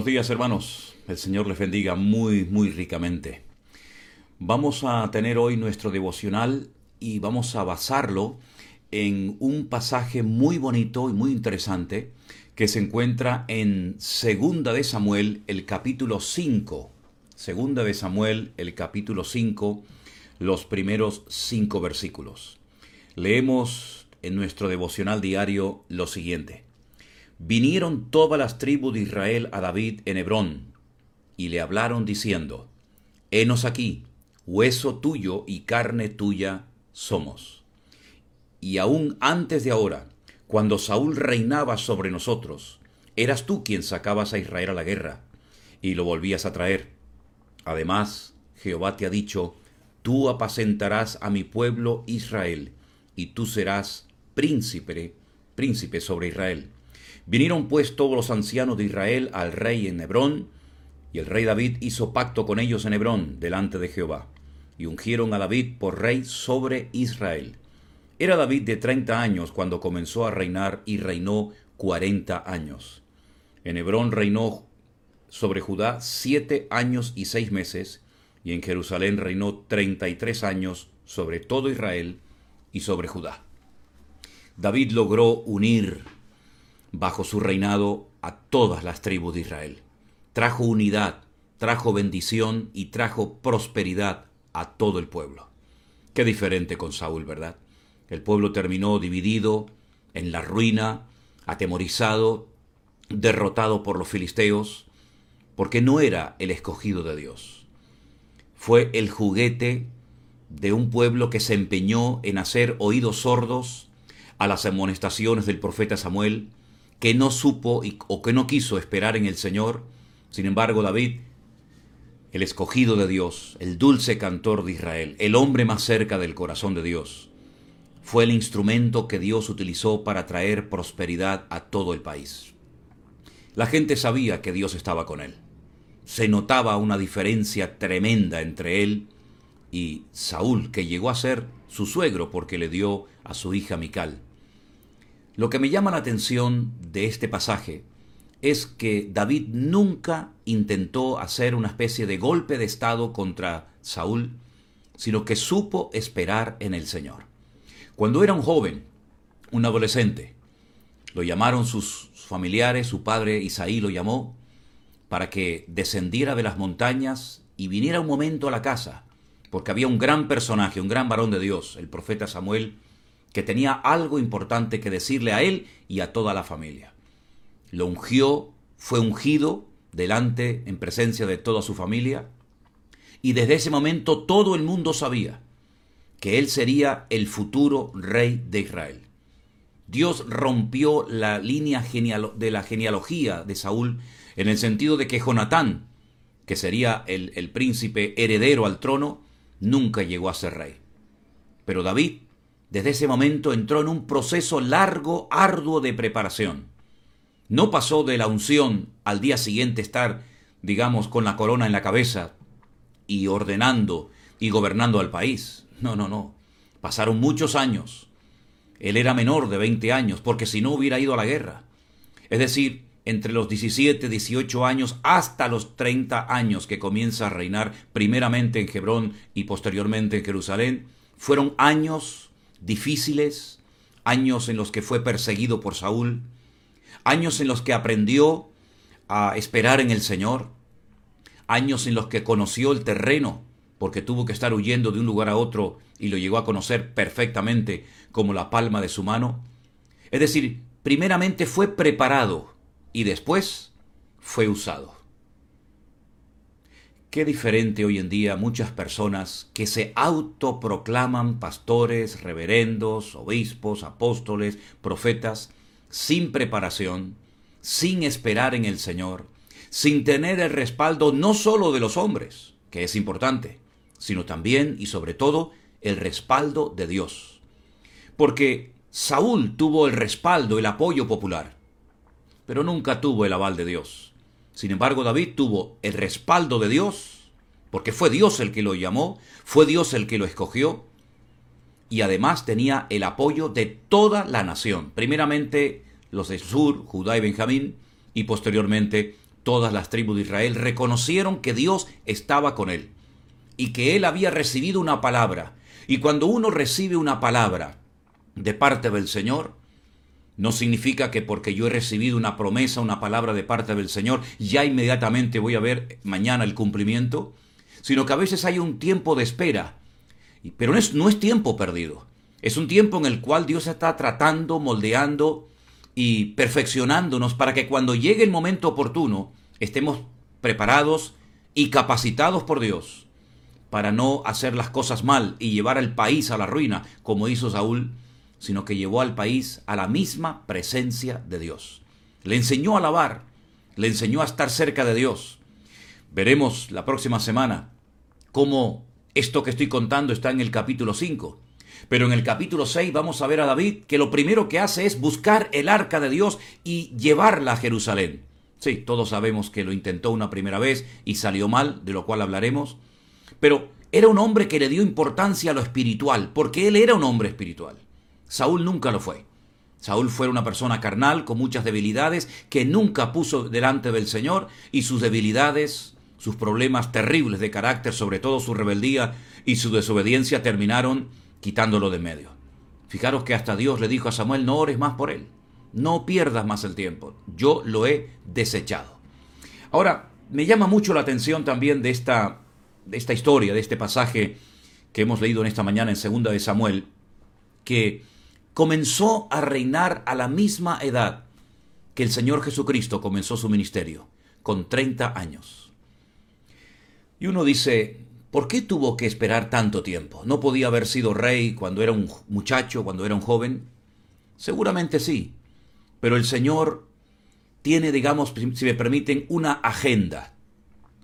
Buenos días hermanos, el Señor les bendiga muy, muy ricamente. Vamos a tener hoy nuestro devocional y vamos a basarlo en un pasaje muy bonito y muy interesante que se encuentra en Segunda de Samuel, el capítulo 5. Segunda de Samuel, el capítulo 5, los primeros cinco versículos. Leemos en nuestro devocional diario lo siguiente. Vinieron todas las tribus de Israel a David en Hebrón, y le hablaron diciendo, Henos aquí, hueso tuyo y carne tuya somos. Y aún antes de ahora, cuando Saúl reinaba sobre nosotros, eras tú quien sacabas a Israel a la guerra, y lo volvías a traer. Además, Jehová te ha dicho, tú apacentarás a mi pueblo Israel, y tú serás príncipe, príncipe sobre Israel. Vinieron pues todos los ancianos de Israel al rey en Hebrón, y el rey David hizo pacto con ellos en Hebrón, delante de Jehová, y ungieron a David por rey sobre Israel. Era David de treinta años cuando comenzó a reinar y reinó cuarenta años. En Hebrón reinó sobre Judá siete años y seis meses, y en Jerusalén reinó treinta y tres años sobre todo Israel y sobre Judá. David logró unir bajo su reinado a todas las tribus de Israel. Trajo unidad, trajo bendición y trajo prosperidad a todo el pueblo. Qué diferente con Saúl, ¿verdad? El pueblo terminó dividido, en la ruina, atemorizado, derrotado por los filisteos, porque no era el escogido de Dios. Fue el juguete de un pueblo que se empeñó en hacer oídos sordos a las amonestaciones del profeta Samuel, que no supo o que no quiso esperar en el Señor. Sin embargo, David, el escogido de Dios, el dulce cantor de Israel, el hombre más cerca del corazón de Dios, fue el instrumento que Dios utilizó para traer prosperidad a todo el país. La gente sabía que Dios estaba con él. Se notaba una diferencia tremenda entre él y Saúl, que llegó a ser su suegro porque le dio a su hija Mical. Lo que me llama la atención de este pasaje es que David nunca intentó hacer una especie de golpe de estado contra Saúl, sino que supo esperar en el Señor. Cuando era un joven, un adolescente, lo llamaron sus familiares, su padre Isaí lo llamó, para que descendiera de las montañas y viniera un momento a la casa, porque había un gran personaje, un gran varón de Dios, el profeta Samuel, que tenía algo importante que decirle a él y a toda la familia. Lo ungió, fue ungido delante, en presencia de toda su familia, y desde ese momento todo el mundo sabía que él sería el futuro rey de Israel. Dios rompió la línea de la genealogía de Saúl en el sentido de que Jonatán, que sería el, el príncipe heredero al trono, nunca llegó a ser rey. Pero David desde ese momento entró en un proceso largo, arduo de preparación. No pasó de la unción al día siguiente estar, digamos, con la corona en la cabeza y ordenando y gobernando al país. No, no, no. Pasaron muchos años. Él era menor de 20 años, porque si no hubiera ido a la guerra. Es decir, entre los 17, 18 años hasta los 30 años que comienza a reinar primeramente en Hebrón y posteriormente en Jerusalén, fueron años difíciles, años en los que fue perseguido por Saúl, años en los que aprendió a esperar en el Señor, años en los que conoció el terreno, porque tuvo que estar huyendo de un lugar a otro y lo llegó a conocer perfectamente como la palma de su mano. Es decir, primeramente fue preparado y después fue usado. Qué diferente hoy en día muchas personas que se autoproclaman pastores, reverendos, obispos, apóstoles, profetas, sin preparación, sin esperar en el Señor, sin tener el respaldo no solo de los hombres, que es importante, sino también y sobre todo el respaldo de Dios. Porque Saúl tuvo el respaldo, el apoyo popular, pero nunca tuvo el aval de Dios. Sin embargo, David tuvo el respaldo de Dios, porque fue Dios el que lo llamó, fue Dios el que lo escogió, y además tenía el apoyo de toda la nación, primeramente los de Sur, Judá y Benjamín, y posteriormente Todas las tribus de Israel reconocieron que Dios estaba con él y que él había recibido una palabra. Y cuando uno recibe una palabra de parte del Señor, no significa que porque yo he recibido una promesa, una palabra de parte del Señor, ya inmediatamente voy a ver mañana el cumplimiento, sino que a veces hay un tiempo de espera. Pero no es, tiempo perdido. Es un tiempo en el cual Dios está tratando, moldeando y perfeccionándonos para que cuando llegue el momento oportuno estemos preparados y capacitados por Dios para no hacer las cosas mal y llevar al país a la ruina como hizo Saúl, sino que llevó al país a la misma presencia de Dios. Le enseñó a alabar, le enseñó a estar cerca de Dios. Veremos la próxima semana cómo esto que estoy contando está en el capítulo 5 pero en el capítulo 6 vamos a ver a David que lo primero que hace es buscar el arca de Dios y llevarla a Jerusalén. Sí, todos sabemos que lo intentó una primera vez y salió mal, de lo cual hablaremos. Pero era un hombre que le dio importancia a lo espiritual, porque él era un hombre espiritual. Saúl nunca lo fue. Saúl fue una persona carnal con muchas debilidades que nunca puso delante del Señor y sus debilidades, sus problemas terribles de carácter, sobre todo su rebeldía y su desobediencia terminaron quitándolo de medio. Fijaros que hasta Dios le dijo a Samuel, no ores más por él, no pierdas más el tiempo, yo lo he desechado. Ahora, me llama mucho la atención también de esta, de esta historia, de este pasaje que hemos leído en esta mañana en segunda de Samuel, que comenzó a reinar a la misma edad que el Señor Jesucristo comenzó su ministerio, con 30 años. Y uno dice, ¿Por qué tuvo que esperar tanto tiempo? ¿No podía haber sido rey cuando era un muchacho, cuando era un joven? Seguramente sí, pero el Señor tiene, digamos, si me permiten, una agenda.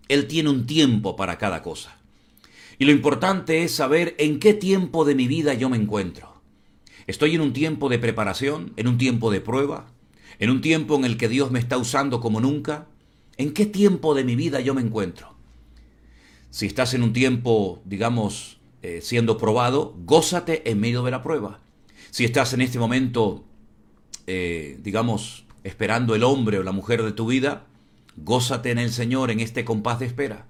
Él tiene un tiempo para cada cosa. Y lo importante es saber en qué tiempo de mi vida yo me encuentro. ¿Estoy en un tiempo de preparación? ¿En un tiempo de prueba? ¿En un tiempo en el que Dios me está usando como nunca? ¿En qué tiempo de mi vida yo me encuentro? Si estás en un tiempo, digamos, eh, siendo probado, gózate en medio de la prueba. Si estás en este momento, eh, digamos, esperando el hombre o la mujer de tu vida, gózate en el Señor en este compás de espera.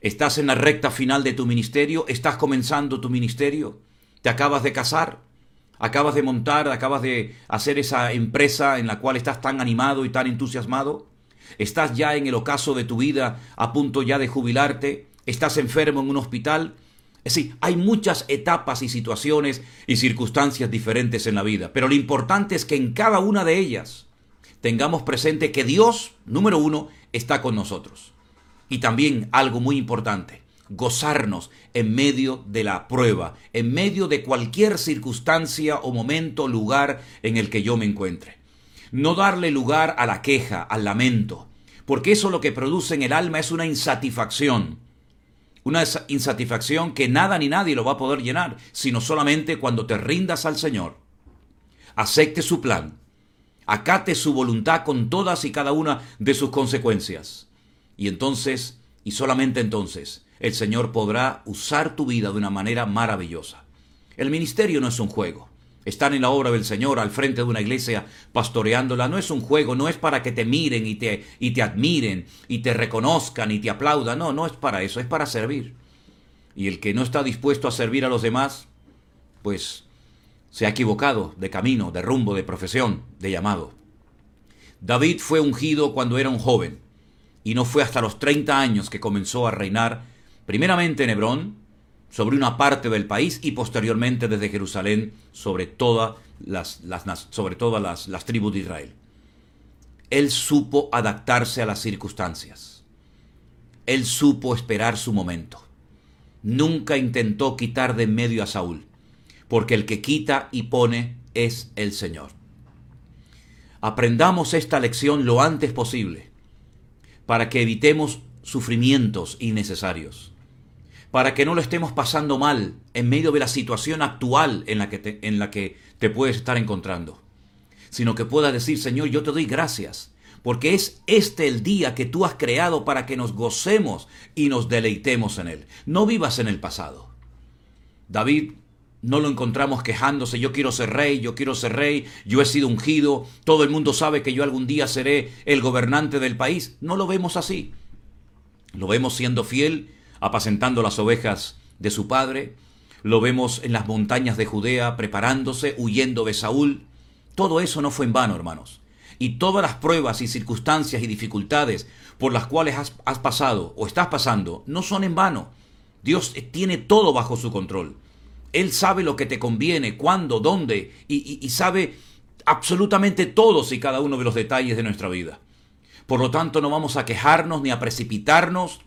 Estás en la recta final de tu ministerio, estás comenzando tu ministerio, te acabas de casar, acabas de montar, acabas de hacer esa empresa en la cual estás tan animado y tan entusiasmado. ¿Estás ya en el ocaso de tu vida a punto ya de jubilarte? ¿Estás enfermo en un hospital? Es decir, hay muchas etapas y situaciones y circunstancias diferentes en la vida, pero lo importante es que en cada una de ellas tengamos presente que Dios, número uno, está con nosotros. Y también algo muy importante, gozarnos en medio de la prueba, en medio de cualquier circunstancia o momento, lugar en el que yo me encuentre. No darle lugar a la queja, al lamento, porque eso lo que produce en el alma es una insatisfacción, una insatisfacción que nada ni nadie lo va a poder llenar, sino solamente cuando te rindas al Señor, acepte su plan, acate su voluntad con todas y cada una de sus consecuencias, y entonces, y solamente entonces, el Señor podrá usar tu vida de una manera maravillosa. El ministerio no es un juego. Estar en la obra del Señor al frente de una iglesia pastoreándola no es un juego, no es para que te miren y te, y te admiren y te reconozcan y te aplaudan, no, no es para eso, es para servir. Y el que no está dispuesto a servir a los demás, pues se ha equivocado de camino, de rumbo, de profesión, de llamado. David fue ungido cuando era un joven y no fue hasta los 30 años que comenzó a reinar primeramente en Hebrón, sobre una parte del país y posteriormente desde Jerusalén sobre, todas las, sobre todas las, las tribus de Israel. Él supo adaptarse a las circunstancias. Él supo esperar su momento. Nunca intentó quitar de en medio a Saúl, porque el que quita y pone es el Señor. Aprendamos esta lección lo antes posible, para que evitemos sufrimientos innecesarios para que no lo estemos pasando mal en medio de la situación actual en la que te, en la que te puedes estar encontrando, sino que puedas decir, Señor, yo te doy gracias, porque es este el día que tú has creado para que nos gocemos y nos deleitemos en él. No vivas en el pasado. David no lo encontramos quejándose, yo quiero ser rey, yo quiero ser rey, yo he sido ungido, todo el mundo sabe que yo algún día seré el gobernante del país. No lo vemos así. Lo vemos siendo fiel, apacentando las ovejas de su padre, lo vemos en las montañas de Judea preparándose, huyendo de Saúl. Todo eso no fue en vano, hermanos. Y todas las pruebas y circunstancias y dificultades por las cuales has, pasado o estás pasando no son en vano. Dios tiene todo bajo su control. Él sabe lo que te conviene, cuándo, dónde, y, sabe absolutamente todos y cada uno de los detalles de nuestra vida. Por lo tanto, no vamos a quejarnos ni a precipitarnos.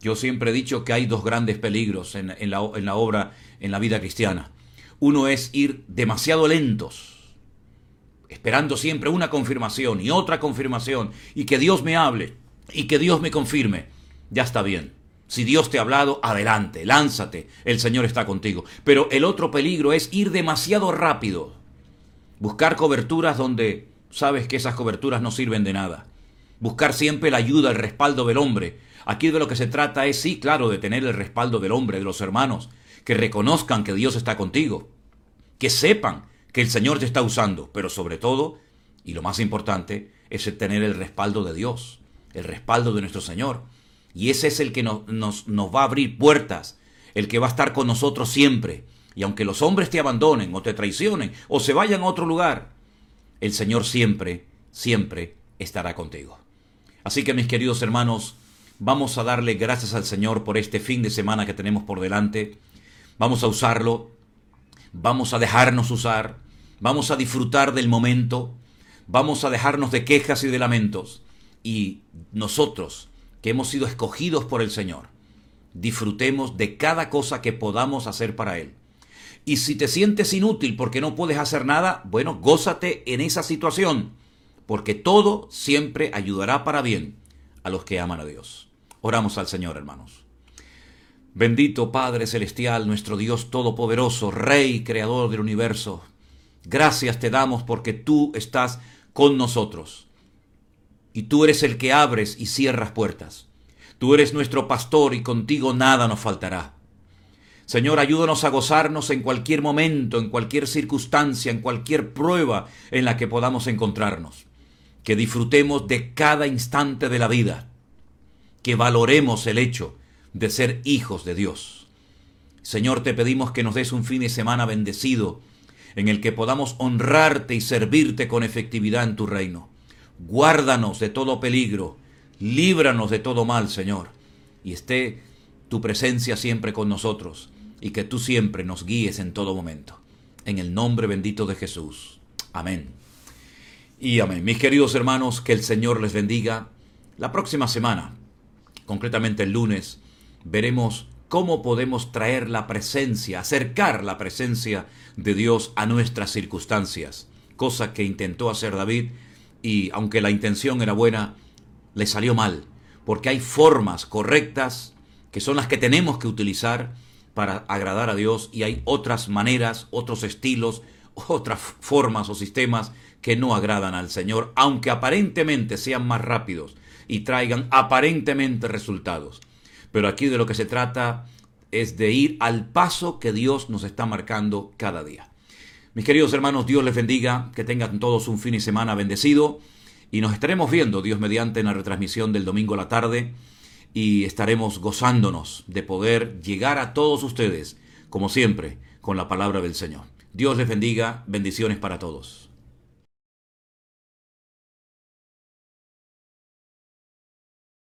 Yo siempre he dicho que hay dos grandes peligros en, la, en la obra, en la vida cristiana. Uno es ir demasiado lentos, esperando siempre una confirmación y otra confirmación, y que Dios me hable y que Dios me confirme. Ya está bien. Si Dios te ha hablado, adelante, lánzate, el Señor está contigo. Pero el otro peligro es ir demasiado rápido. Buscar coberturas donde sabes que esas coberturas no sirven de nada. Buscar siempre la ayuda, el respaldo del hombre. Aquí de lo que se trata es, sí, claro, de tener el respaldo del hombre, de los hermanos, que reconozcan que Dios está contigo, que sepan que el Señor te está usando, pero sobre todo, y lo más importante, es tener el respaldo de Dios, el respaldo de nuestro Señor. Y ese es el que nos, nos, va a abrir puertas, el que va a estar con nosotros siempre. Y aunque los hombres te abandonen o te traicionen o se vayan a otro lugar, el Señor siempre, siempre estará contigo. Así que mis queridos hermanos, vamos a darle gracias al Señor por este fin de semana que tenemos por delante. Vamos a usarlo, vamos a dejarnos usar, vamos a disfrutar del momento, vamos a dejarnos de quejas y de lamentos. Y nosotros, que hemos sido escogidos por el Señor, disfrutemos de cada cosa que podamos hacer para Él. Y si te sientes inútil porque no puedes hacer nada, bueno, gózate en esa situación, porque todo siempre ayudará para bien a los que aman a Dios. Oramos al Señor, hermanos. Bendito Padre Celestial, nuestro Dios Todopoderoso, Rey, Creador del universo, gracias te damos porque tú estás con nosotros y tú eres el que abres y cierras puertas. Tú eres nuestro pastor y contigo nada nos faltará. Señor, ayúdanos a gozarnos en cualquier momento, en cualquier circunstancia, en cualquier prueba en la que podamos encontrarnos. Que disfrutemos de cada instante de la vida. Que valoremos el hecho de ser hijos de Dios. Señor, te pedimos que nos des un fin de semana bendecido, en el que podamos honrarte y servirte con efectividad en tu reino. Guárdanos de todo peligro, líbranos de todo mal, Señor, y esté tu presencia siempre con nosotros, y que tú siempre nos guíes en todo momento. En el nombre bendito de Jesús. Amén. Y amén. Mis queridos hermanos, que el Señor les bendiga. La próxima semana, concretamente el lunes, veremos cómo podemos traer la presencia, acercar la presencia de Dios a nuestras circunstancias, cosa que intentó hacer David y aunque la intención era buena, le salió mal, porque hay formas correctas que son las que tenemos que utilizar para agradar a Dios y hay otras maneras, otros estilos, otras formas o sistemas que no agradan al Señor, aunque aparentemente sean más rápidos y traigan aparentemente resultados. Pero aquí de lo que se trata es de ir al paso que Dios nos está marcando cada día. Mis queridos hermanos, Dios les bendiga, que tengan todos un fin de semana bendecido y nos estaremos viendo, Dios mediante, en la retransmisión del domingo a la tarde y estaremos gozándonos de poder llegar a todos ustedes, como siempre, con la palabra del Señor. Dios les bendiga, bendiciones para todos.